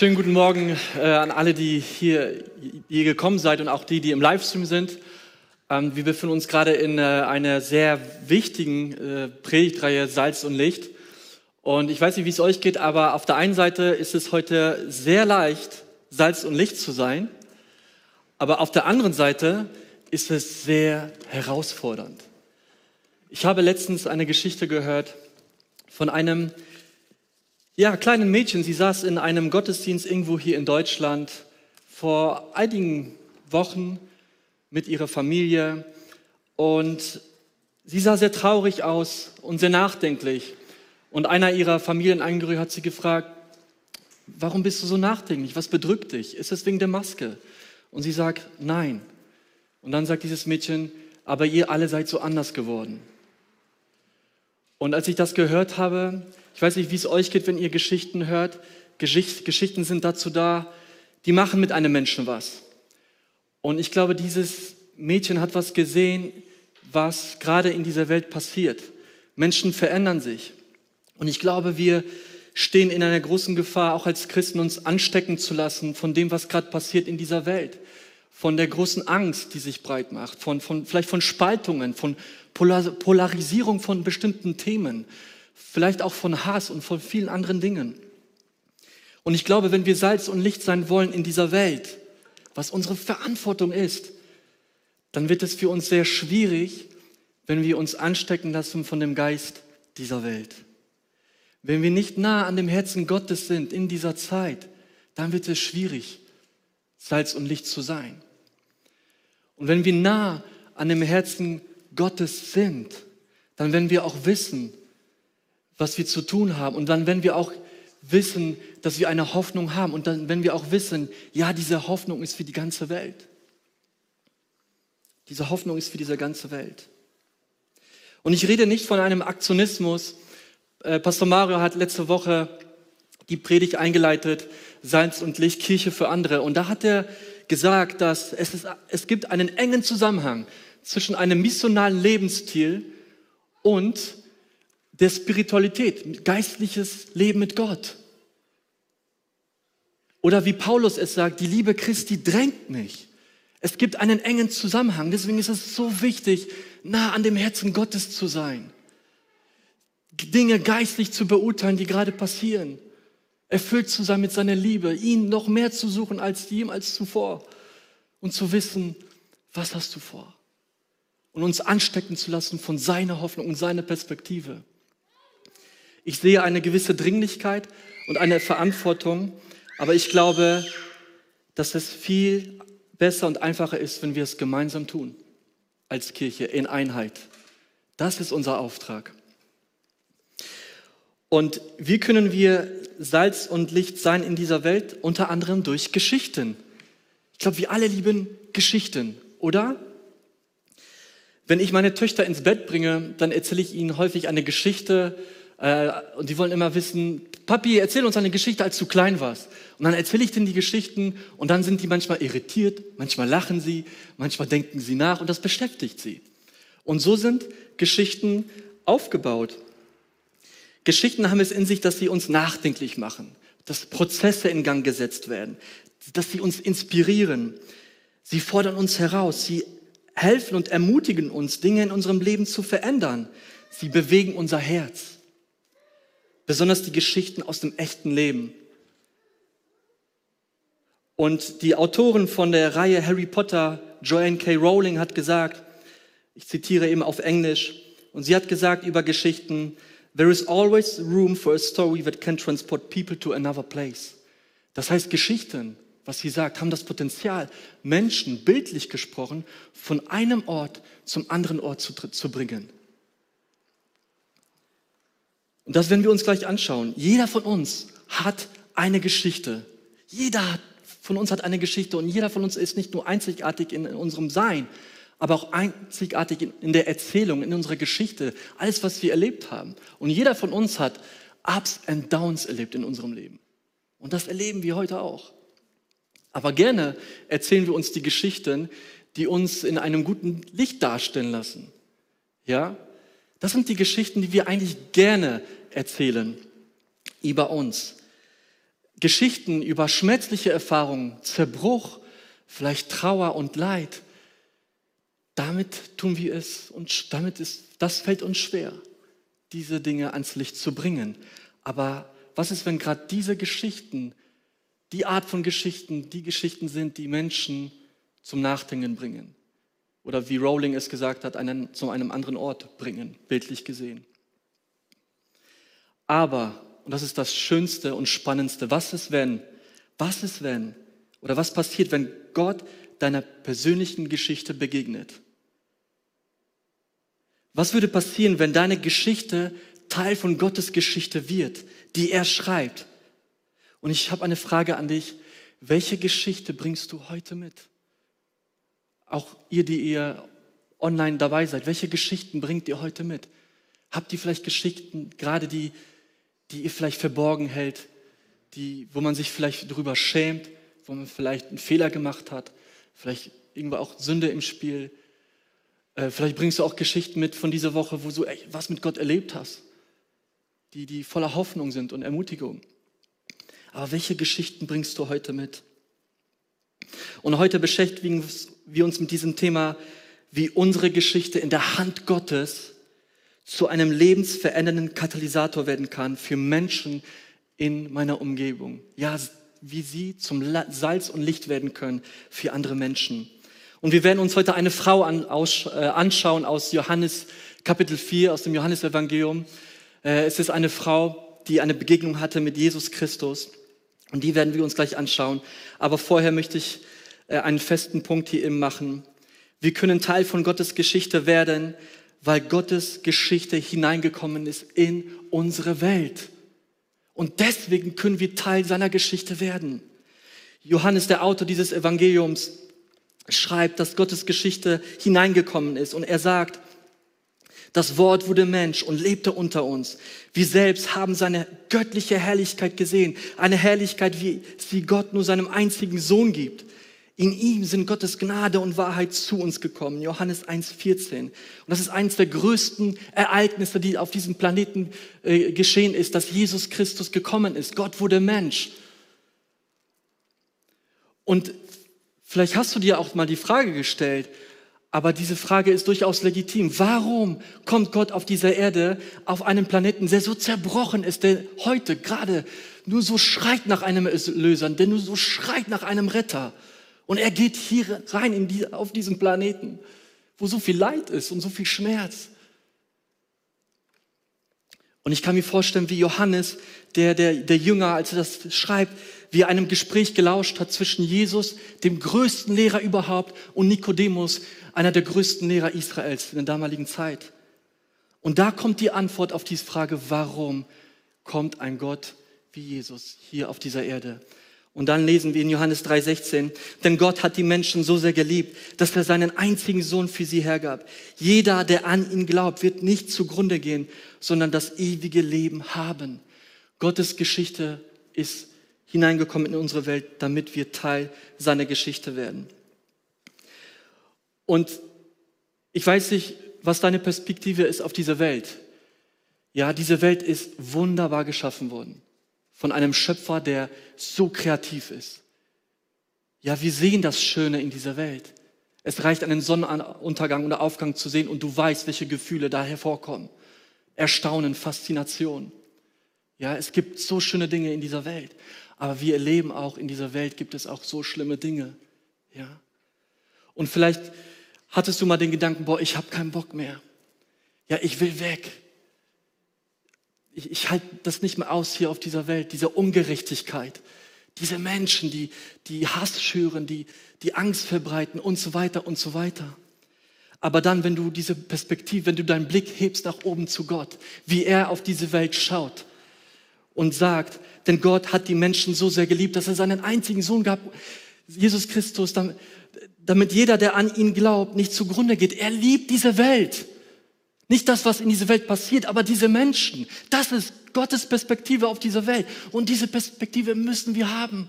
Schönen guten Morgen äh, an alle, die hier, hier gekommen seid und auch die, die im Livestream sind. Ähm, wir befinden uns gerade in äh, einer sehr wichtigen äh, Predigtreihe Salz und Licht. Und ich weiß nicht, wie es euch geht, aber auf der einen Seite ist es heute sehr leicht, Salz und Licht zu sein. Aber auf der anderen Seite ist es sehr herausfordernd. Ich habe letztens eine Geschichte gehört von einem ja, kleinen Mädchen. Sie saß in einem Gottesdienst irgendwo hier in Deutschland vor einigen Wochen mit ihrer Familie und sie sah sehr traurig aus und sehr nachdenklich. Und einer ihrer Familienangehörigen hat sie gefragt, warum bist du so nachdenklich? Was bedrückt dich? Ist es wegen der Maske? Und sie sagt, nein. Und dann sagt dieses Mädchen, aber ihr alle seid so anders geworden. Und als ich das gehört habe, ich weiß nicht, wie es euch geht, wenn ihr Geschichten hört. Geschicht, Geschichten sind dazu da, die machen mit einem Menschen was. Und ich glaube, dieses Mädchen hat was gesehen, was gerade in dieser Welt passiert. Menschen verändern sich. Und ich glaube, wir stehen in einer großen Gefahr, auch als Christen uns anstecken zu lassen von dem, was gerade passiert in dieser Welt. Von der großen Angst, die sich breit macht, von, von, vielleicht von Spaltungen, von Polarisierung von bestimmten Themen, vielleicht auch von Hass und von vielen anderen Dingen. Und ich glaube, wenn wir Salz und Licht sein wollen in dieser Welt, was unsere Verantwortung ist, dann wird es für uns sehr schwierig, wenn wir uns anstecken lassen von dem Geist dieser Welt. Wenn wir nicht nah an dem Herzen Gottes sind in dieser Zeit, dann wird es schwierig, Salz und Licht zu sein. Und wenn wir nah an dem Herzen Gottes sind, dann werden wir auch wissen, was wir zu tun haben. Und dann werden wir auch wissen, dass wir eine Hoffnung haben. Und dann werden wir auch wissen, ja, diese Hoffnung ist für die ganze Welt. Diese Hoffnung ist für diese ganze Welt. Und ich rede nicht von einem Aktionismus. Äh, Pastor Mario hat letzte Woche die Predigt eingeleitet, Salz und Licht, Kirche für andere. Und da hat er gesagt, dass es, ist, es gibt einen engen Zusammenhang zwischen einem missionalen Lebensstil und der Spiritualität, geistliches Leben mit Gott. Oder wie Paulus es sagt, die Liebe Christi drängt mich. Es gibt einen engen Zusammenhang. Deswegen ist es so wichtig, nah an dem Herzen Gottes zu sein. Dinge geistlich zu beurteilen, die gerade passieren. Erfüllt zu sein mit seiner Liebe, ihn noch mehr zu suchen als jemals zuvor. Und zu wissen, was hast du vor? und uns anstecken zu lassen von seiner Hoffnung und seiner Perspektive. Ich sehe eine gewisse Dringlichkeit und eine Verantwortung, aber ich glaube, dass es viel besser und einfacher ist, wenn wir es gemeinsam tun, als Kirche in Einheit. Das ist unser Auftrag. Und wie können wir Salz und Licht sein in dieser Welt? Unter anderem durch Geschichten. Ich glaube, wir alle lieben Geschichten, oder? Wenn ich meine Töchter ins Bett bringe, dann erzähle ich ihnen häufig eine Geschichte äh, und die wollen immer wissen, Papi, erzähl uns eine Geschichte, als du klein warst. Und dann erzähle ich denen die Geschichten und dann sind die manchmal irritiert, manchmal lachen sie, manchmal denken sie nach und das beschäftigt sie. Und so sind Geschichten aufgebaut. Geschichten haben es in sich, dass sie uns nachdenklich machen, dass Prozesse in Gang gesetzt werden, dass sie uns inspirieren. Sie fordern uns heraus, sie helfen und ermutigen uns, Dinge in unserem Leben zu verändern. Sie bewegen unser Herz. Besonders die Geschichten aus dem echten Leben. Und die Autorin von der Reihe Harry Potter, Joanne K. Rowling, hat gesagt, ich zitiere eben auf Englisch, und sie hat gesagt über Geschichten, There is always room for a story that can transport people to another place. Das heißt, Geschichten was sie sagt, haben das Potenzial, Menschen, bildlich gesprochen, von einem Ort zum anderen Ort zu, zu bringen. Und das werden wir uns gleich anschauen. Jeder von uns hat eine Geschichte. Jeder von uns hat eine Geschichte und jeder von uns ist nicht nur einzigartig in unserem Sein, aber auch einzigartig in der Erzählung, in unserer Geschichte, alles, was wir erlebt haben. Und jeder von uns hat Ups and Downs erlebt in unserem Leben. Und das erleben wir heute auch. Aber gerne erzählen wir uns die Geschichten, die uns in einem guten Licht darstellen lassen. Ja? Das sind die Geschichten, die wir eigentlich gerne erzählen über uns. Geschichten über schmerzliche Erfahrungen, Zerbruch, vielleicht Trauer und Leid, damit tun wir es und damit ist, das fällt uns schwer, diese Dinge ans Licht zu bringen. Aber was ist, wenn gerade diese Geschichten, die Art von Geschichten, die Geschichten sind, die Menschen zum Nachdenken bringen? Oder wie Rowling es gesagt hat, einen zu einem anderen Ort bringen, bildlich gesehen. Aber, und das ist das Schönste und Spannendste, was ist, wenn, was ist, wenn, oder was passiert, wenn Gott deiner persönlichen Geschichte begegnet? Was würde passieren, wenn deine Geschichte Teil von Gottes Geschichte wird, die er schreibt? Und ich habe eine Frage an dich. Welche Geschichte bringst du heute mit? Auch ihr, die ihr online dabei seid, welche Geschichten bringt ihr heute mit? Habt ihr vielleicht Geschichten, gerade die, die ihr vielleicht verborgen hält, die, wo man sich vielleicht darüber schämt, wo man vielleicht einen Fehler gemacht hat, vielleicht irgendwo auch Sünde im Spiel. Äh, vielleicht bringst du auch Geschichten mit von dieser Woche, wo du echt was mit Gott erlebt hast, die, die voller Hoffnung sind und Ermutigung. Aber welche Geschichten bringst du heute mit? Und heute beschäftigen wir uns mit diesem Thema, wie unsere Geschichte in der Hand Gottes zu einem lebensverändernden Katalysator werden kann für Menschen in meiner Umgebung. Ja, wie sie zum Salz und Licht werden können für andere Menschen. Und wir werden uns heute eine Frau an, aus, äh, anschauen aus Johannes Kapitel 4, aus dem Johannesevangelium. Äh, es ist eine Frau, die eine Begegnung hatte mit Jesus Christus. Und die werden wir uns gleich anschauen. Aber vorher möchte ich einen festen Punkt hier eben machen. Wir können Teil von Gottes Geschichte werden, weil Gottes Geschichte hineingekommen ist in unsere Welt. Und deswegen können wir Teil seiner Geschichte werden. Johannes, der Autor dieses Evangeliums, schreibt, dass Gottes Geschichte hineingekommen ist. Und er sagt, das Wort wurde Mensch und lebte unter uns. Wir selbst haben seine göttliche Herrlichkeit gesehen. Eine Herrlichkeit, wie sie Gott nur seinem einzigen Sohn gibt. In ihm sind Gottes Gnade und Wahrheit zu uns gekommen. Johannes 1,14. Und das ist eines der größten Ereignisse, die auf diesem Planeten äh, geschehen ist, dass Jesus Christus gekommen ist. Gott wurde Mensch. Und vielleicht hast du dir auch mal die Frage gestellt, aber diese Frage ist durchaus legitim. Warum kommt Gott auf dieser Erde, auf einem Planeten, der so zerbrochen ist, der heute gerade nur so schreit nach einem Erlöser, der nur so schreit nach einem Retter? Und er geht hier rein in die, auf diesen Planeten, wo so viel Leid ist und so viel Schmerz. Und ich kann mir vorstellen, wie Johannes, der, der, der Jünger, als er das schreibt, wie er einem Gespräch gelauscht hat zwischen Jesus, dem größten Lehrer überhaupt, und Nikodemus, einer der größten Lehrer Israels in der damaligen Zeit. Und da kommt die Antwort auf diese Frage, warum kommt ein Gott wie Jesus hier auf dieser Erde? Und dann lesen wir in Johannes 3:16, denn Gott hat die Menschen so sehr geliebt, dass er seinen einzigen Sohn für sie hergab. Jeder, der an ihn glaubt, wird nicht zugrunde gehen, sondern das ewige Leben haben. Gottes Geschichte ist hineingekommen in unsere Welt, damit wir Teil seiner Geschichte werden. Und ich weiß nicht, was deine Perspektive ist auf diese Welt. Ja, diese Welt ist wunderbar geschaffen worden von einem Schöpfer, der so kreativ ist. Ja, wir sehen das Schöne in dieser Welt. Es reicht, einen Sonnenuntergang oder Aufgang zu sehen und du weißt, welche Gefühle da hervorkommen. Erstaunen, Faszination. Ja, es gibt so schöne Dinge in dieser Welt. Aber wir erleben auch, in dieser Welt gibt es auch so schlimme Dinge. Ja. Und vielleicht hattest du mal den Gedanken, boah, ich habe keinen Bock mehr. Ja, ich will weg. Ich, ich halte das nicht mehr aus hier auf dieser Welt, diese Ungerechtigkeit. Diese Menschen, die, die Hass schüren, die, die Angst verbreiten und so weiter und so weiter. Aber dann, wenn du diese Perspektive, wenn du deinen Blick hebst nach oben zu Gott, wie er auf diese Welt schaut und sagt, denn Gott hat die Menschen so sehr geliebt, dass er seinen einzigen Sohn gab, Jesus Christus, damit, damit jeder, der an ihn glaubt, nicht zugrunde geht. Er liebt diese Welt. Nicht das, was in dieser Welt passiert, aber diese Menschen. Das ist Gottes Perspektive auf diese Welt. Und diese Perspektive müssen wir haben.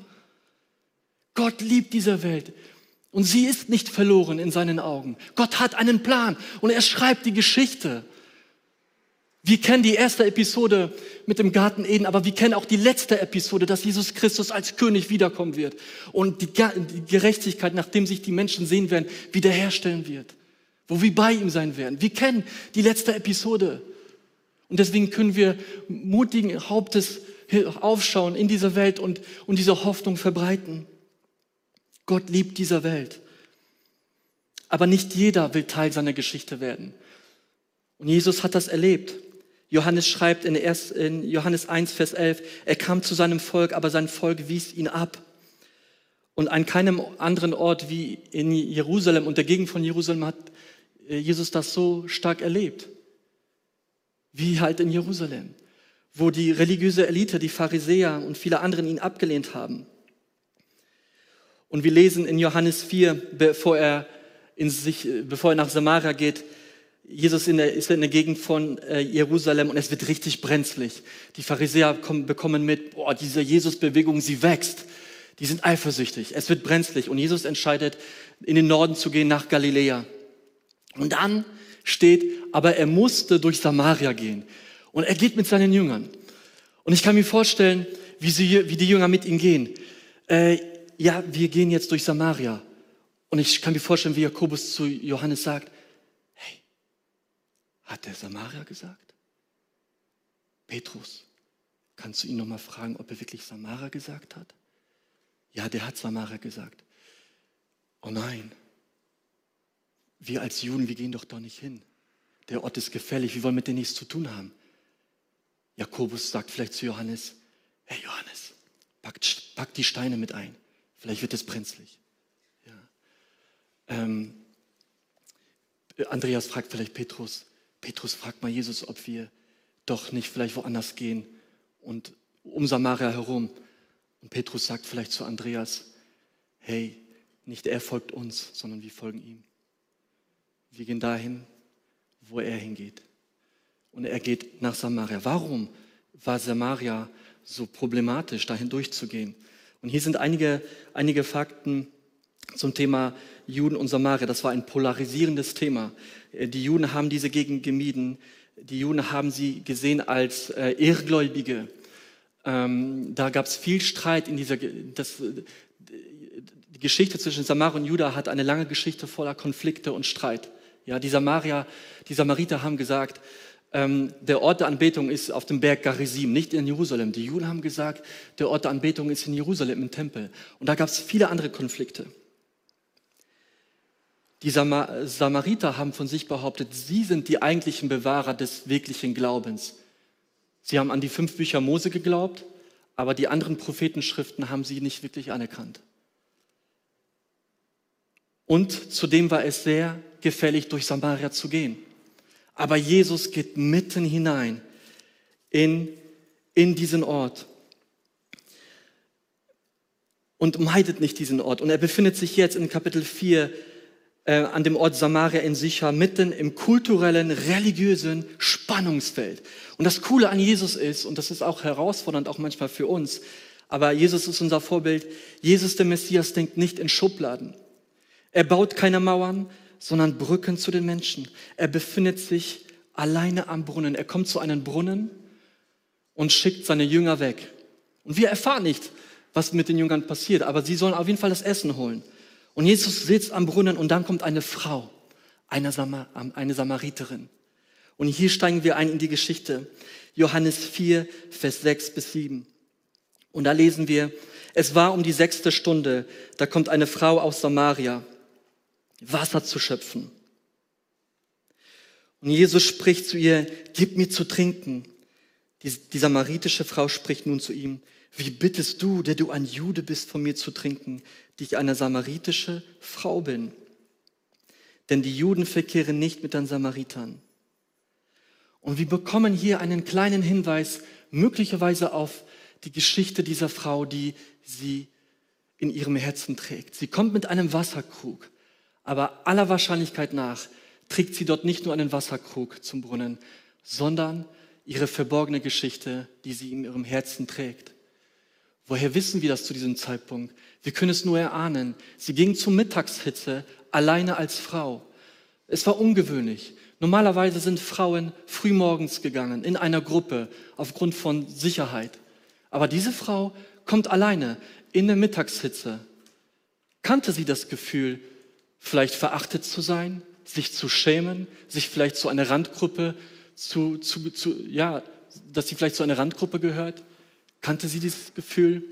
Gott liebt diese Welt. Und sie ist nicht verloren in seinen Augen. Gott hat einen Plan und er schreibt die Geschichte. Wir kennen die erste Episode mit dem Garten Eden, aber wir kennen auch die letzte Episode, dass Jesus Christus als König wiederkommen wird und die, Gerechtigkeit, nachdem sich die Menschen sehen werden, wiederherstellen wird, wo wir bei ihm sein werden. Wir kennen die letzte Episode und deswegen können wir mutigen Hauptes aufschauen in dieser Welt und, und diese Hoffnung verbreiten. Gott liebt dieser Welt. Aber nicht jeder will Teil seiner Geschichte werden. Und Jesus hat das erlebt. Johannes schreibt in, in Johannes 1, Vers 11, er kam zu seinem Volk, aber sein Volk wies ihn ab. Und an keinem anderen Ort wie in Jerusalem und der Gegend von Jerusalem hat Jesus das so stark erlebt. Wie halt in Jerusalem, wo die religiöse Elite, die Pharisäer und viele anderen ihn abgelehnt haben. Und wir lesen in Johannes 4, bevor er, in sich, bevor er nach Samaria geht, Jesus in der, ist in der Gegend von äh, Jerusalem und es wird richtig brenzlig. Die Pharisäer kommen, bekommen mit, boah, diese Jesus-Bewegung, sie wächst. Die sind eifersüchtig. Es wird brenzlig und Jesus entscheidet, in den Norden zu gehen, nach Galiläa. Und dann steht, aber er musste durch Samaria gehen. Und er geht mit seinen Jüngern. Und ich kann mir vorstellen, wie, sie, wie die Jünger mit ihm gehen. Äh, ja, wir gehen jetzt durch Samaria. Und ich kann mir vorstellen, wie Jakobus zu Johannes sagt, hat der Samaria gesagt? Petrus, kannst du ihn nochmal fragen, ob er wirklich Samaria gesagt hat? Ja, der hat Samaria gesagt. Oh nein, wir als Juden, wir gehen doch da nicht hin. Der Ort ist gefährlich, wir wollen mit denen nichts zu tun haben. Jakobus sagt vielleicht zu Johannes, hey Johannes, pack, pack die Steine mit ein, vielleicht wird es brenzlig. Ja. Ähm, Andreas fragt vielleicht Petrus, Petrus fragt mal Jesus, ob wir doch nicht vielleicht woanders gehen und um Samaria herum. Und Petrus sagt vielleicht zu Andreas, hey, nicht er folgt uns, sondern wir folgen ihm. Wir gehen dahin, wo er hingeht. Und er geht nach Samaria. Warum war Samaria so problematisch, dahin durchzugehen? Und hier sind einige, einige Fakten zum Thema Juden und Samaria. Das war ein polarisierendes Thema. Äh, die Juden haben diese Gegend gemieden. Die Juden haben sie gesehen als äh, Irrgläubige. Ähm, da gab es viel Streit in dieser. Das, die Geschichte zwischen Samaria und Juda hat eine lange Geschichte voller Konflikte und Streit. Ja, die Samaria, die Samariter haben gesagt, ähm, der Ort der Anbetung ist auf dem Berg Garizim, nicht in Jerusalem. Die Juden haben gesagt, der Ort der Anbetung ist in Jerusalem im Tempel. Und da gab es viele andere Konflikte. Die Samariter haben von sich behauptet, sie sind die eigentlichen Bewahrer des wirklichen Glaubens. Sie haben an die fünf Bücher Mose geglaubt, aber die anderen Prophetenschriften haben sie nicht wirklich anerkannt. Und zudem war es sehr gefährlich, durch Samaria zu gehen. Aber Jesus geht mitten hinein in, in diesen Ort und meidet nicht diesen Ort. Und er befindet sich jetzt in Kapitel 4 äh, an dem Ort Samaria in Sicher, mitten im kulturellen, religiösen Spannungsfeld. Und das Coole an Jesus ist, und das ist auch herausfordernd, auch manchmal für uns, aber Jesus ist unser Vorbild. Jesus, der Messias, denkt nicht in Schubladen. Er baut keine Mauern, sondern Brücken zu den Menschen. Er befindet sich alleine am Brunnen. Er kommt zu einem Brunnen und schickt seine Jünger weg. Und wir erfahren nicht, was mit den Jüngern passiert, aber sie sollen auf jeden Fall das Essen holen. Und Jesus sitzt am Brunnen und dann kommt eine Frau, eine, Samar eine Samariterin. Und hier steigen wir ein in die Geschichte. Johannes 4, Vers 6 bis 7. Und da lesen wir, es war um die sechste Stunde, da kommt eine Frau aus Samaria, Wasser zu schöpfen. Und Jesus spricht zu ihr, gib mir zu trinken. Die, die samaritische Frau spricht nun zu ihm, wie bittest du, der du ein Jude bist, von mir zu trinken, die ich eine samaritische Frau bin? Denn die Juden verkehren nicht mit den Samaritern. Und wir bekommen hier einen kleinen Hinweis, möglicherweise auf die Geschichte dieser Frau, die sie in ihrem Herzen trägt. Sie kommt mit einem Wasserkrug, aber aller Wahrscheinlichkeit nach trägt sie dort nicht nur einen Wasserkrug zum Brunnen, sondern ihre verborgene Geschichte, die sie in ihrem Herzen trägt. Woher wissen wir das zu diesem Zeitpunkt? Wir können es nur erahnen. Sie ging zur Mittagshitze alleine als Frau. Es war ungewöhnlich. Normalerweise sind Frauen frühmorgens gegangen in einer Gruppe aufgrund von Sicherheit. Aber diese Frau kommt alleine in der Mittagshitze. Kannte sie das Gefühl, vielleicht verachtet zu sein, sich zu schämen, sich vielleicht zu einer Randgruppe zu, zu, zu ja, dass sie vielleicht zu einer Randgruppe gehört? Kannte sie dieses Gefühl?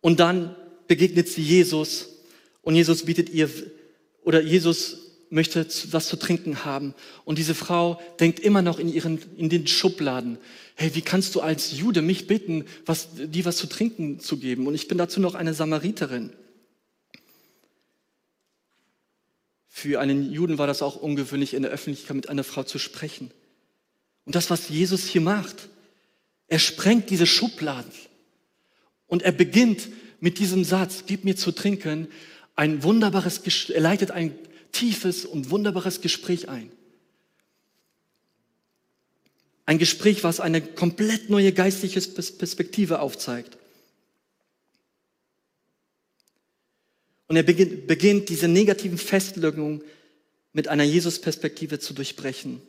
Und dann begegnet sie Jesus und Jesus bietet ihr, oder Jesus möchte was zu trinken haben. Und diese Frau denkt immer noch in, ihren, in den Schubladen. Hey, wie kannst du als Jude mich bitten, was, die was zu trinken zu geben? Und ich bin dazu noch eine Samariterin. Für einen Juden war das auch ungewöhnlich, in der Öffentlichkeit mit einer Frau zu sprechen. Und das, was Jesus hier macht, er sprengt diese Schubladen. Und er beginnt mit diesem Satz, gib mir zu trinken, ein wunderbares, er leitet ein tiefes und wunderbares Gespräch ein. Ein Gespräch, was eine komplett neue geistliche Perspektive aufzeigt. Und er beginnt, beginnt diese negativen Festlegungen mit einer Jesus-Perspektive zu durchbrechen.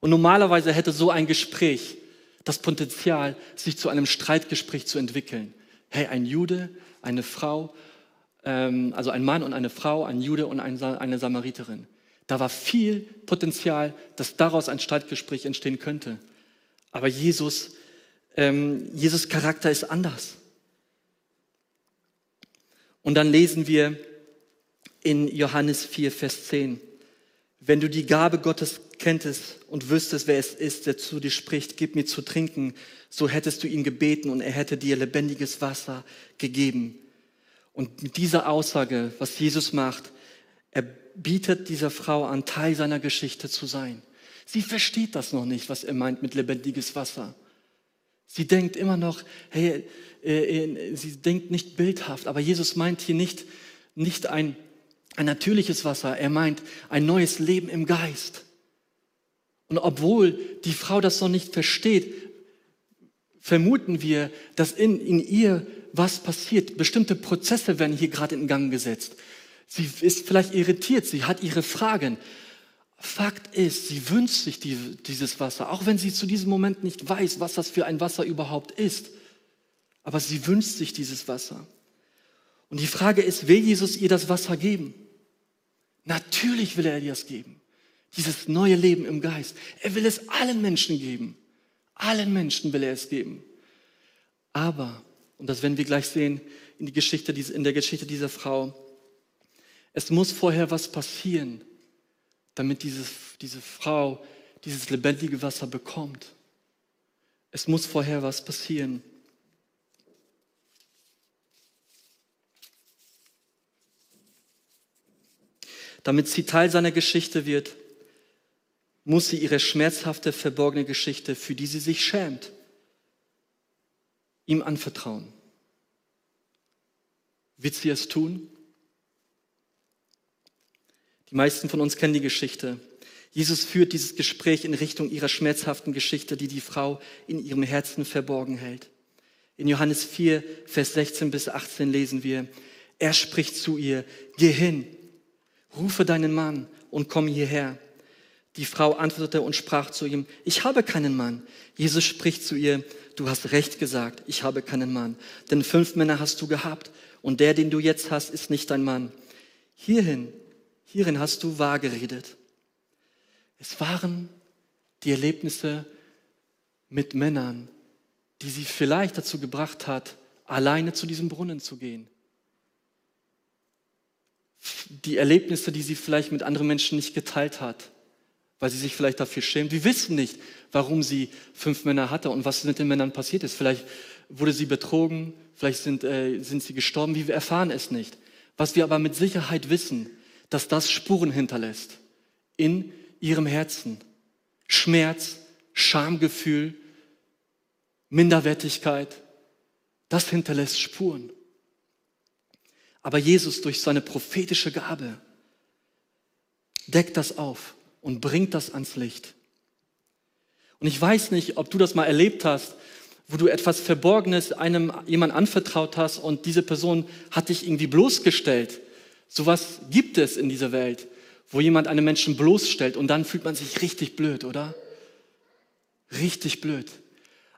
Und normalerweise hätte so ein Gespräch das Potenzial, sich zu einem Streitgespräch zu entwickeln. Hey, ein Jude, eine Frau ähm, also ein Mann und eine Frau, ein Jude und eine Samariterin. Da war viel Potenzial, dass daraus ein Streitgespräch entstehen könnte. Aber Jesus, ähm, Jesus Charakter ist anders. Und dann lesen wir in Johannes 4, Vers 10, wenn du die Gabe Gottes kenntest und wüsstest, wer es ist, der zu dir spricht, gib mir zu trinken, so hättest du ihn gebeten und er hätte dir lebendiges Wasser gegeben. Und mit dieser Aussage, was Jesus macht, er bietet dieser Frau an, Teil seiner Geschichte zu sein. Sie versteht das noch nicht, was er meint mit lebendiges Wasser. Sie denkt immer noch, hey, äh, äh, sie denkt nicht bildhaft, aber Jesus meint hier nicht, nicht ein, ein natürliches Wasser, er meint ein neues Leben im Geist. Und obwohl die Frau das noch nicht versteht, vermuten wir, dass in, in ihr was passiert. Bestimmte Prozesse werden hier gerade in Gang gesetzt. Sie ist vielleicht irritiert, sie hat ihre Fragen. Fakt ist, sie wünscht sich die, dieses Wasser, auch wenn sie zu diesem Moment nicht weiß, was das für ein Wasser überhaupt ist. Aber sie wünscht sich dieses Wasser. Und die Frage ist, will Jesus ihr das Wasser geben? Natürlich will er ihr das geben. Dieses neue Leben im Geist. Er will es allen Menschen geben. Allen Menschen will er es geben. Aber und das werden wir gleich sehen in, die Geschichte, in der Geschichte dieser Frau. Es muss vorher was passieren, damit diese, diese Frau dieses lebendige Wasser bekommt. Es muss vorher was passieren. Damit sie Teil seiner Geschichte wird, muss sie ihre schmerzhafte, verborgene Geschichte, für die sie sich schämt, ihm anvertrauen. Wird sie es tun? Die meisten von uns kennen die Geschichte. Jesus führt dieses Gespräch in Richtung ihrer schmerzhaften Geschichte, die die Frau in ihrem Herzen verborgen hält. In Johannes 4, Vers 16 bis 18 lesen wir, er spricht zu ihr, geh hin, rufe deinen Mann und komm hierher. Die Frau antwortete und sprach zu ihm, ich habe keinen Mann. Jesus spricht zu ihr, du hast recht gesagt, ich habe keinen Mann. Denn fünf Männer hast du gehabt und der, den du jetzt hast, ist nicht dein Mann. Hierhin, hierin hast du wahr geredet. Es waren die Erlebnisse mit Männern, die sie vielleicht dazu gebracht hat, alleine zu diesem Brunnen zu gehen. Die Erlebnisse, die sie vielleicht mit anderen Menschen nicht geteilt hat weil sie sich vielleicht dafür schämt. Wir wissen nicht, warum sie fünf Männer hatte und was mit den Männern passiert ist. Vielleicht wurde sie betrogen, vielleicht sind, äh, sind sie gestorben, wir erfahren es nicht. Was wir aber mit Sicherheit wissen, dass das Spuren hinterlässt in ihrem Herzen. Schmerz, Schamgefühl, Minderwertigkeit, das hinterlässt Spuren. Aber Jesus durch seine prophetische Gabe deckt das auf und bringt das ans Licht. Und ich weiß nicht, ob du das mal erlebt hast, wo du etwas Verborgenes einem jemand anvertraut hast und diese Person hat dich irgendwie bloßgestellt. Sowas gibt es in dieser Welt, wo jemand einen Menschen bloßstellt und dann fühlt man sich richtig blöd, oder? Richtig blöd.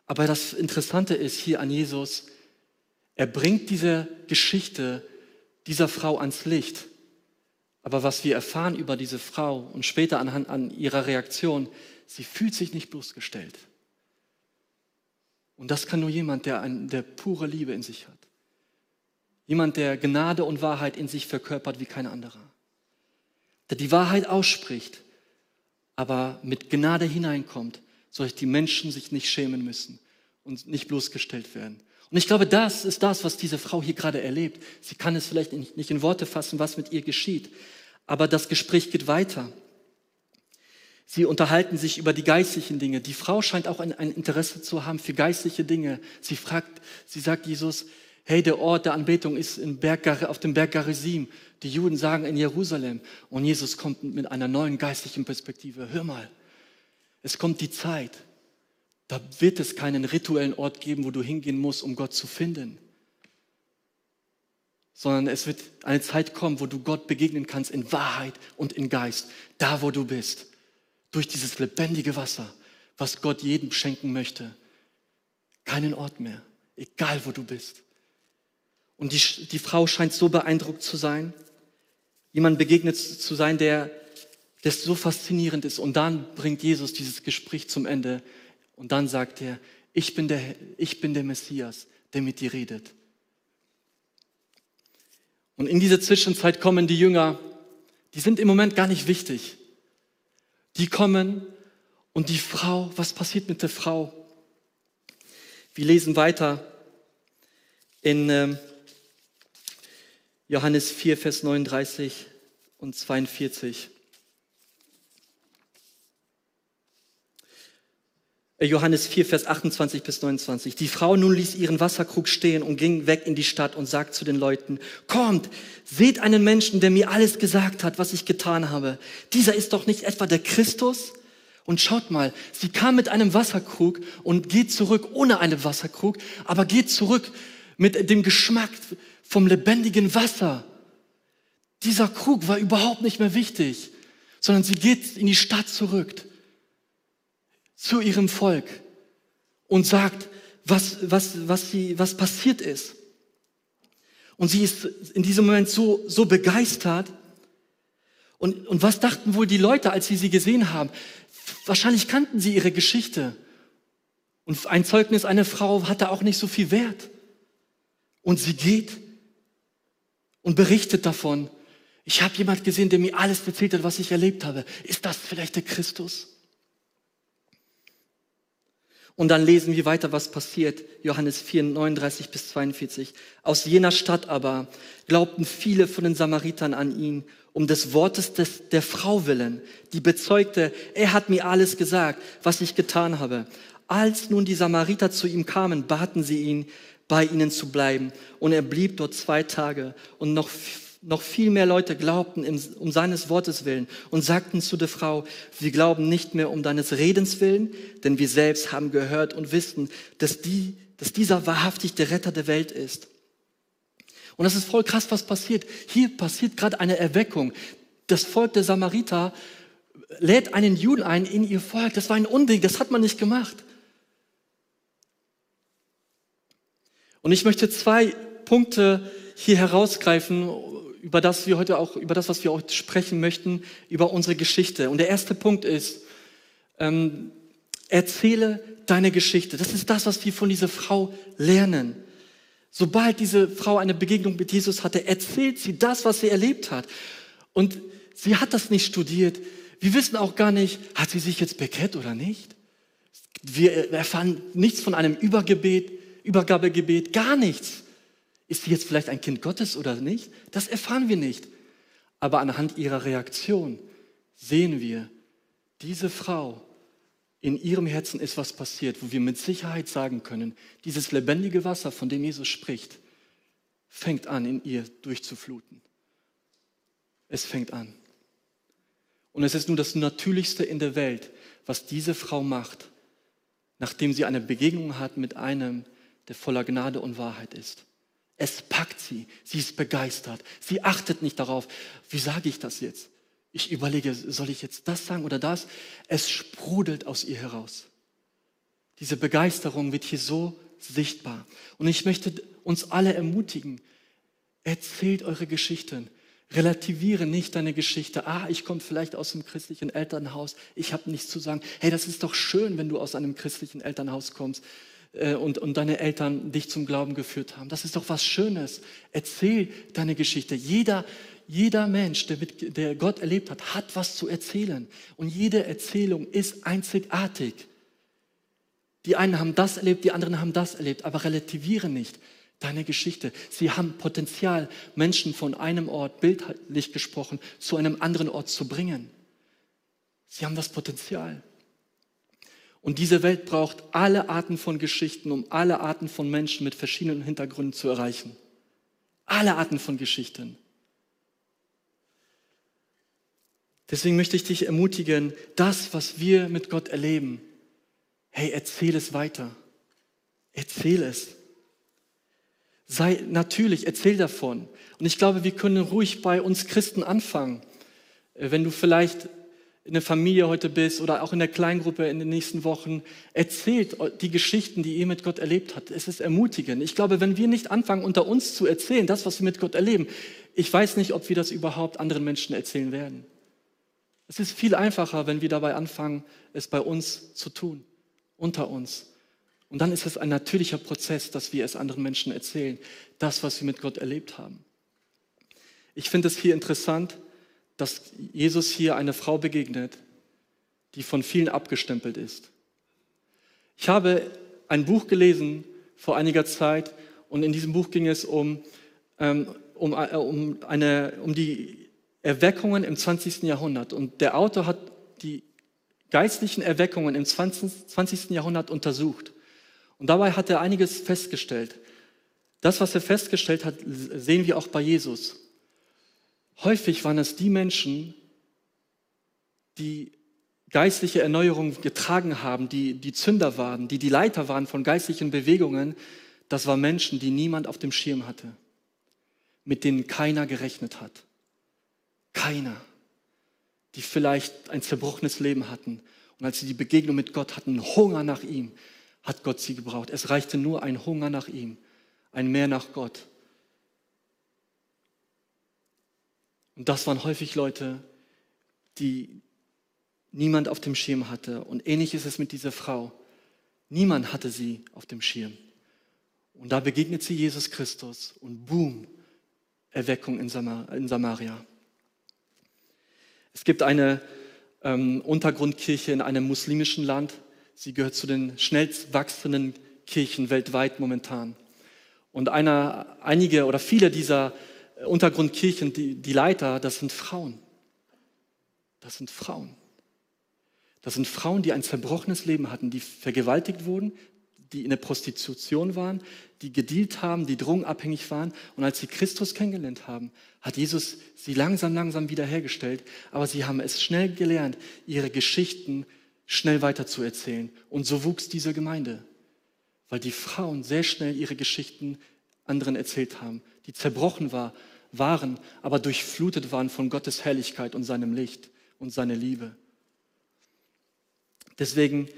Aber das Interessante ist hier an Jesus, er bringt diese Geschichte dieser Frau ans Licht. Aber was wir erfahren über diese Frau und später anhand an ihrer Reaktion, sie fühlt sich nicht bloßgestellt. Und das kann nur jemand, der, ein, der pure Liebe in sich hat. Jemand, der Gnade und Wahrheit in sich verkörpert wie kein anderer. Der die Wahrheit ausspricht, aber mit Gnade hineinkommt, sodass die Menschen sich nicht schämen müssen und nicht bloßgestellt werden. Und ich glaube, das ist das, was diese Frau hier gerade erlebt. Sie kann es vielleicht nicht in Worte fassen, was mit ihr geschieht. Aber das Gespräch geht weiter. Sie unterhalten sich über die geistlichen Dinge. Die Frau scheint auch ein, ein, Interesse zu haben für geistliche Dinge. Sie fragt, sie sagt Jesus, hey, der Ort der Anbetung ist Berg, auf dem Berg Garizim. Die Juden sagen in Jerusalem. Und Jesus kommt mit einer neuen geistlichen Perspektive. Hör mal, es kommt die Zeit, da wird es keinen rituellen Ort geben, wo du hingehen musst, um Gott zu finden. Sondern es wird eine Zeit kommen, wo du Gott begegnen kannst in Wahrheit und in Geist, da wo du bist. Durch dieses lebendige Wasser, was Gott jedem schenken möchte. Keinen Ort mehr, egal wo du bist. Und die, die Frau scheint so beeindruckt zu sein, jemand begegnet zu sein, der das so faszinierend ist. Und dann bringt Jesus dieses Gespräch zum Ende und dann sagt er, ich bin der, ich bin der Messias, der mit dir redet. Und in diese Zwischenzeit kommen die Jünger, die sind im Moment gar nicht wichtig. Die kommen und die Frau, was passiert mit der Frau? Wir lesen weiter in ähm, Johannes 4, Vers 39 und 42. Äh, Johannes 4, Vers 28 bis 29. Die Frau nun ließ ihren Wasserkrug stehen und ging weg in die Stadt und sagt zu den Leuten, kommt, seht einen Menschen, der mir alles gesagt hat, was ich getan habe. Dieser ist doch nicht etwa der Christus? Und schaut mal, sie kam mit einem Wasserkrug und geht zurück ohne einen Wasserkrug, aber geht zurück mit dem Geschmack vom lebendigen Wasser. Dieser Krug war überhaupt nicht mehr wichtig, sondern sie geht in die Stadt zurück zu ihrem Volk und sagt, was, was, was, sie, was passiert ist. Und sie ist in diesem Moment so, so begeistert. Und, und was dachten wohl die Leute, als sie sie gesehen haben? Wahrscheinlich kannten sie ihre Geschichte. Und ein Zeugnis einer Frau hatte auch nicht so viel Wert. Und sie geht und berichtet davon. Ich habe jemand gesehen, der mir alles erzählt hat, was ich erlebt habe. Ist das vielleicht der Christus? Und dann lesen wir weiter, was passiert. Johannes 4, 39 bis 42. Aus jener Stadt aber glaubten viele von den Samaritern an ihn, um des Wortes des, der Frau willen, die bezeugte, er hat mir alles gesagt, was ich getan habe. Als nun die Samariter zu ihm kamen, baten sie ihn, bei ihnen zu bleiben. Und er blieb dort zwei Tage. Und noch noch viel mehr Leute glaubten um seines Wortes willen und sagten zu der Frau, wir glauben nicht mehr um deines Redens willen, denn wir selbst haben gehört und wissen, dass, die, dass dieser wahrhaftig der Retter der Welt ist. Und das ist voll krass, was passiert. Hier passiert gerade eine Erweckung. Das Volk der Samariter lädt einen Juden ein in ihr Volk. Das war ein Unding, das hat man nicht gemacht. Und ich möchte zwei Punkte hier herausgreifen, über das wir heute auch, über das, was wir heute sprechen möchten, über unsere Geschichte. Und der erste Punkt ist, ähm, erzähle deine Geschichte. Das ist das, was wir von dieser Frau lernen. Sobald diese Frau eine Begegnung mit Jesus hatte, erzählt sie das, was sie erlebt hat. Und sie hat das nicht studiert. Wir wissen auch gar nicht, hat sie sich jetzt bekehrt oder nicht? Wir erfahren nichts von einem Übergebet, Übergabegebet, gar nichts. Ist sie jetzt vielleicht ein Kind Gottes oder nicht? Das erfahren wir nicht. Aber anhand ihrer Reaktion sehen wir, diese Frau, in ihrem Herzen ist was passiert, wo wir mit Sicherheit sagen können, dieses lebendige Wasser, von dem Jesus spricht, fängt an, in ihr durchzufluten. Es fängt an. Und es ist nun das Natürlichste in der Welt, was diese Frau macht, nachdem sie eine Begegnung hat mit einem, der voller Gnade und Wahrheit ist. Es packt sie. Sie ist begeistert. Sie achtet nicht darauf, wie sage ich das jetzt? Ich überlege, soll ich jetzt das sagen oder das? Es sprudelt aus ihr heraus. Diese Begeisterung wird hier so sichtbar. Und ich möchte uns alle ermutigen, erzählt eure Geschichten. Relativiere nicht deine Geschichte. Ah, ich komme vielleicht aus einem christlichen Elternhaus. Ich habe nichts zu sagen. Hey, das ist doch schön, wenn du aus einem christlichen Elternhaus kommst und, und deine Eltern dich zum Glauben geführt haben. Das ist doch was Schönes. Erzähl deine Geschichte. Jeder, jeder Mensch, der, mit, der Gott erlebt hat, hat was zu erzählen. Und jede Erzählung ist einzigartig. Die einen haben das erlebt, die anderen haben das erlebt, aber relativiere nicht deine Geschichte. Sie haben Potenzial, Menschen von einem Ort, bildlich gesprochen, zu einem anderen Ort zu bringen. Sie haben das Potenzial. Und diese Welt braucht alle Arten von Geschichten, um alle Arten von Menschen mit verschiedenen Hintergründen zu erreichen. Alle Arten von Geschichten. Deswegen möchte ich dich ermutigen, das, was wir mit Gott erleben, hey, erzähl es weiter. Erzähl es. Sei natürlich, erzähl davon. Und ich glaube, wir können ruhig bei uns Christen anfangen. Äh, wenn du vielleicht in der Familie heute bist oder auch in der Kleingruppe in den nächsten Wochen, erzählt die Geschichten, die ihr mit Gott erlebt habt. Es ist ermutigend. Ich glaube, wenn wir nicht anfangen, unter uns zu erzählen, das, was wir mit Gott erleben, ich weiß nicht, ob wir das überhaupt anderen Menschen erzählen werden. Es ist viel einfacher, wenn wir dabei anfangen, es bei uns zu tun, unter uns. Und dann ist es ein natürlicher Prozess, dass wir es anderen Menschen erzählen, das, was wir mit Gott erlebt haben. Ich finde es hier interessant, dass Jesus hier eine Frau begegnet, die von vielen abgestempelt ist. Ich habe ein Buch gelesen vor einiger Zeit und in diesem Buch ging es um, ähm, um, äh, um, eine, um die Erweckungen im 20. Jahrhundert. Und der Autor hat die geistlichen Erweckungen im 20. 20. Jahrhundert untersucht. Und dabei hat er einiges festgestellt. Das, was er festgestellt hat, sehen wir auch bei Jesus. Häufig waren es die Menschen, die geistliche Erneuerung getragen haben, die die Zünder waren, die die Leiter waren von geistlichen Bewegungen. Das waren Menschen, die niemand auf dem Schirm hatte, mit denen keiner gerechnet hat. Keiner. Die vielleicht ein zerbrochenes Leben hatten und als sie die Begegnung mit Gott hatten, Hunger nach ihm, hat Gott sie gebraucht. Es reichte nur ein Hunger nach ihm, ein Mehr nach Gott. Und das waren häufig Leute, die niemand auf dem Schirm hatte. Und ähnlich ist es mit dieser Frau. Niemand hatte sie auf dem Schirm. Und da begegnet sie Jesus Christus und boom, Erweckung in, Samar in Samaria. Es gibt eine ähm, Untergrundkirche in einem muslimischen Land, Sie gehört zu den schnellst wachsenden Kirchen weltweit momentan. Und einer, einige oder viele dieser Untergrundkirchen, die, die Leiter, das sind Frauen. Das sind Frauen. Das sind Frauen, die ein zerbrochenes Leben hatten, die vergewaltigt wurden, die in der Prostitution waren, die gedealt haben, die drogenabhängig waren. Und als sie Christus kennengelernt haben, hat Jesus sie langsam, langsam wiederhergestellt. Aber sie haben es schnell gelernt, ihre Geschichten schnell weiterzuerzählen. Und so wuchs diese Gemeinde, weil die Frauen sehr schnell ihre Geschichten anderen erzählt haben, die zerbrochen war, waren, aber durchflutet waren von Gottes Herrlichkeit und seinem Licht und seiner Liebe. Deswegen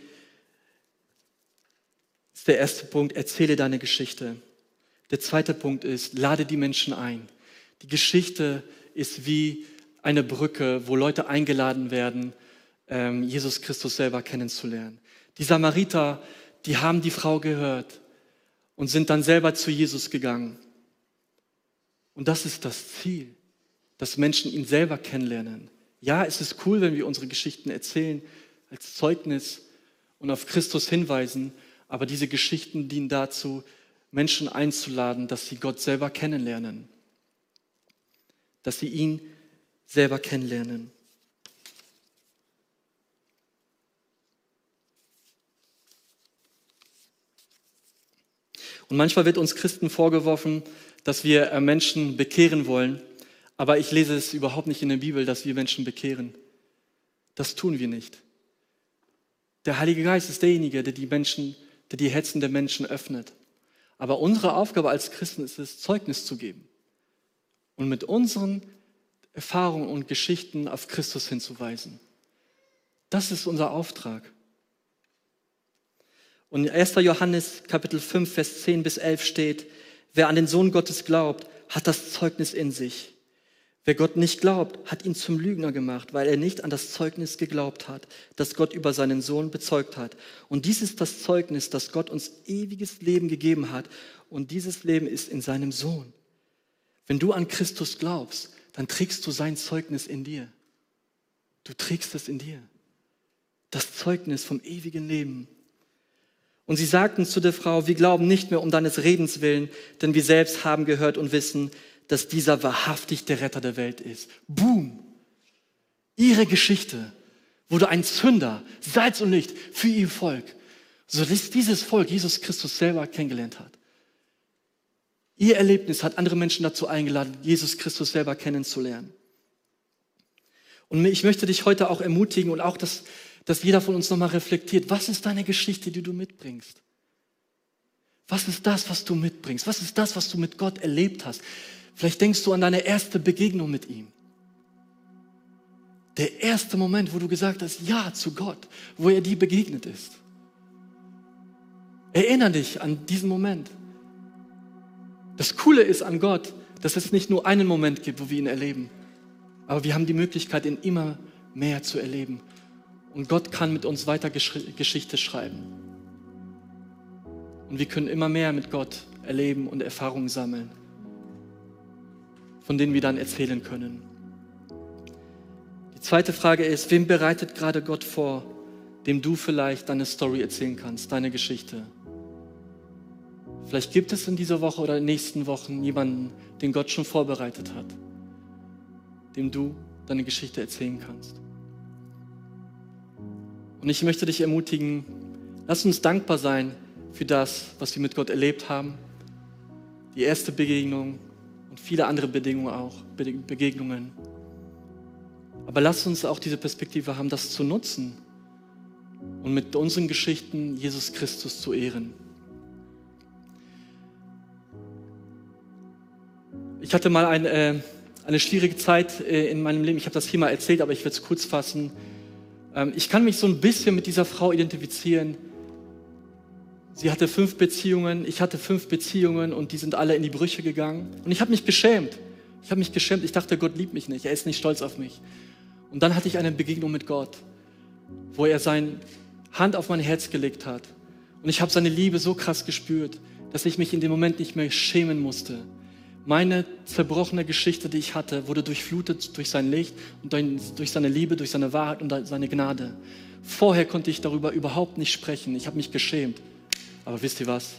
ist der erste Punkt, erzähle deine Geschichte. Der zweite Punkt ist, lade die Menschen ein. Die Geschichte ist wie eine Brücke, wo Leute eingeladen werden, ähm, Jesus Christus selber kennenzulernen. Die Samariter, die haben die Frau gehört und sind dann selber zu Jesus gegangen. Und das ist das Ziel, dass Menschen ihn selber kennenlernen. Ja, es ist cool, wenn wir unsere Geschichten erzählen als Zeugnis und auf Christus hinweisen, aber diese Geschichten dienen dazu, Menschen einzuladen, dass sie Gott selber kennenlernen, dass sie ihn selber kennenlernen. Und manchmal wird uns Christen vorgeworfen, dass wir äh, Menschen bekehren wollen. Aber ich lese es überhaupt nicht in der Bibel, dass wir Menschen bekehren. Das tun wir nicht. Der Heilige Geist ist derjenige, der die Menschen, der die Herzen der Menschen öffnet. Aber unsere Aufgabe als Christen ist es, Zeugnis zu geben. Und mit unseren Erfahrungen und Geschichten auf Christus hinzuweisen. Das ist unser Auftrag. Und in 1. Johannes Kapitel 5, Vers 10 bis 11 steht, wer an den Sohn Gottes glaubt, hat das Zeugnis in sich. Wer Gott nicht glaubt, hat ihn zum Lügner gemacht, weil er nicht an das Zeugnis geglaubt hat, das Gott über seinen Sohn bezeugt hat. Und dies ist das Zeugnis, dass Gott uns ewiges Leben gegeben hat. Und dieses Leben ist in seinem Sohn. Wenn du an Christus glaubst, dann trägst du sein Zeugnis in dir. Du trägst es in dir. Das Zeugnis vom ewigen Leben. Und sie sagten zu der Frau, wir glauben nicht mehr um deines Redens willen, denn wir selbst haben gehört und wissen, dass dieser wahrhaftig der Retter der Welt ist. Boom! Ihre Geschichte wurde ein Zünder, Salz und Licht für ihr Volk, so dass dieses Volk Jesus Christus selber kennengelernt hat. Ihr Erlebnis hat andere Menschen dazu eingeladen, Jesus Christus selber kennenzulernen. Und ich möchte dich heute auch ermutigen und auch, dass, dass jeder von uns nochmal reflektiert, was ist deine Geschichte, die du mitbringst? Was ist das, was du mitbringst? Was ist das, was du mit Gott erlebt hast? Vielleicht denkst du an deine erste Begegnung mit ihm. Der erste Moment, wo du gesagt hast, ja zu Gott, wo er dir begegnet ist. Erinner dich an diesen Moment. Das Coole ist an Gott, dass es nicht nur einen Moment gibt, wo wir ihn erleben, aber wir haben die Möglichkeit, ihn immer mehr zu erleben. Und Gott kann mit uns weiter Geschichte schreiben. Und wir können immer mehr mit Gott erleben und Erfahrungen sammeln von denen wir dann erzählen können. Die zweite Frage ist, wem bereitet gerade Gott vor, dem du vielleicht deine Story erzählen kannst, deine Geschichte? Vielleicht gibt es in dieser Woche oder in den nächsten Wochen jemanden, den Gott schon vorbereitet hat, dem du deine Geschichte erzählen kannst. Und ich möchte dich ermutigen, lass uns dankbar sein für das, was wir mit Gott erlebt haben. Die erste Begegnung, und viele andere Bedingungen auch, Begegnungen. Aber lasst uns auch diese Perspektive haben, das zu nutzen und mit unseren Geschichten Jesus Christus zu ehren. Ich hatte mal ein, äh, eine schwierige Zeit äh, in meinem Leben. Ich habe das hier mal erzählt, aber ich werde es kurz fassen. Ähm, ich kann mich so ein bisschen mit dieser Frau identifizieren, Sie hatte fünf Beziehungen, ich hatte fünf Beziehungen und die sind alle in die Brüche gegangen. Und ich habe mich geschämt. Ich habe mich geschämt. Ich dachte, Gott liebt mich nicht. Er ist nicht stolz auf mich. Und dann hatte ich eine Begegnung mit Gott, wo er seine Hand auf mein Herz gelegt hat. Und ich habe seine Liebe so krass gespürt, dass ich mich in dem Moment nicht mehr schämen musste. Meine zerbrochene Geschichte, die ich hatte, wurde durchflutet durch sein Licht und durch seine Liebe, durch seine Wahrheit und seine Gnade. Vorher konnte ich darüber überhaupt nicht sprechen. Ich habe mich geschämt. Aber wisst ihr was?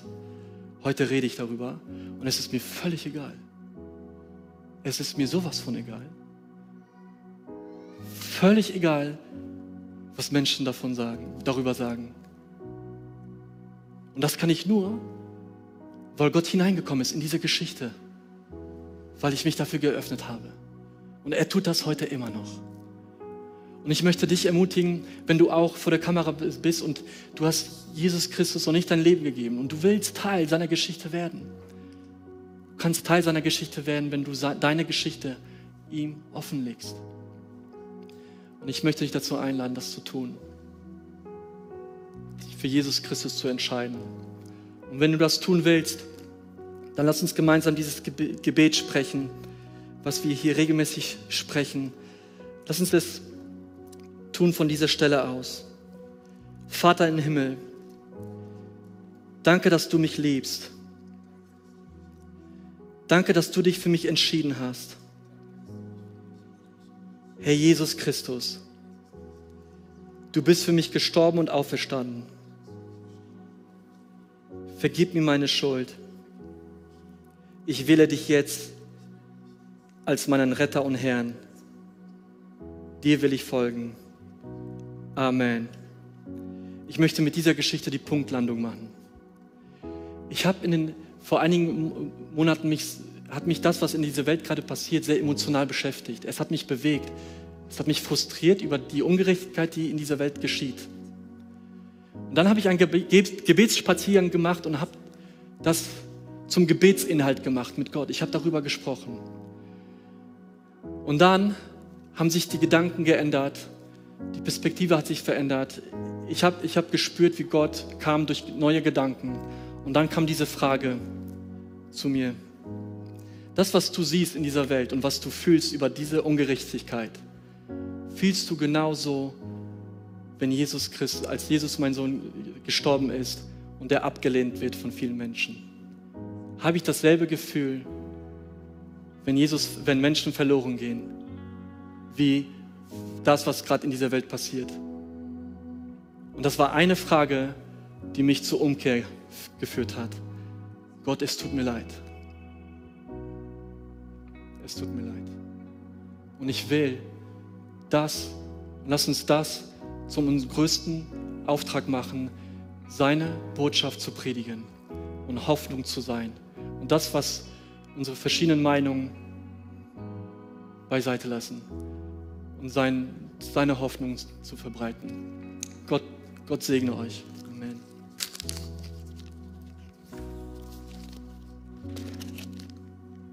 Heute rede ich darüber und es ist mir völlig egal. Es ist mir sowas von egal. Völlig egal, was Menschen davon sagen, darüber sagen. Und das kann ich nur, weil Gott hineingekommen ist in diese Geschichte, weil ich mich dafür geöffnet habe. Und er tut das heute immer noch. Und ich möchte dich ermutigen, wenn du auch vor der Kamera bist und du hast Jesus Christus noch nicht dein Leben gegeben und du willst Teil seiner Geschichte werden. Du kannst Teil seiner Geschichte werden, wenn du deine Geschichte ihm offenlegst. Und ich möchte dich dazu einladen, das zu tun. Dich für Jesus Christus zu entscheiden. Und wenn du das tun willst, dann lass uns gemeinsam dieses Gebet sprechen, was wir hier regelmäßig sprechen. Lass uns das tun von dieser Stelle aus. Vater im Himmel, danke, dass du mich liebst. Danke, dass du dich für mich entschieden hast. Herr Jesus Christus, du bist für mich gestorben und auferstanden. Vergib mir meine Schuld. Ich wähle dich jetzt als meinen Retter und Herrn. Dir will ich folgen. Amen. Ich möchte mit dieser Geschichte die Punktlandung machen. Ich habe in den vor einigen Monaten mich hat mich das, was in dieser Welt gerade passiert, sehr emotional beschäftigt. Es hat mich bewegt. Es hat mich frustriert über die Ungerechtigkeit, die in dieser Welt geschieht. Und dann habe ich einen Gebetsspaziergang gemacht und habe das zum Gebetsinhalt gemacht mit Gott. Ich habe darüber gesprochen. Und dann haben sich die Gedanken geändert, die Perspektive hat sich verändert. Ich habe ich hab gespürt, wie Gott kam durch neue Gedanken. Und dann kam diese Frage zu mir. Das, was du siehst in dieser Welt und was du fühlst über diese Ungerechtigkeit, fühlst du genauso, wenn Jesus Christus, als Jesus mein Sohn gestorben ist und er abgelehnt wird von vielen Menschen? Habe ich dasselbe Gefühl, wenn Jesus, wenn Menschen verloren gehen, wie das, was gerade in dieser Welt passiert? Und das war eine Frage, die mich zur Umkehr geführt hat. Gott, es tut mir leid. Es tut mir leid. Und ich will das, lass uns das zum größten Auftrag machen, seine Botschaft zu predigen und Hoffnung zu sein. Und das, was unsere verschiedenen Meinungen beiseite lassen und sein, seine Hoffnung zu verbreiten. Gott, Gott segne euch.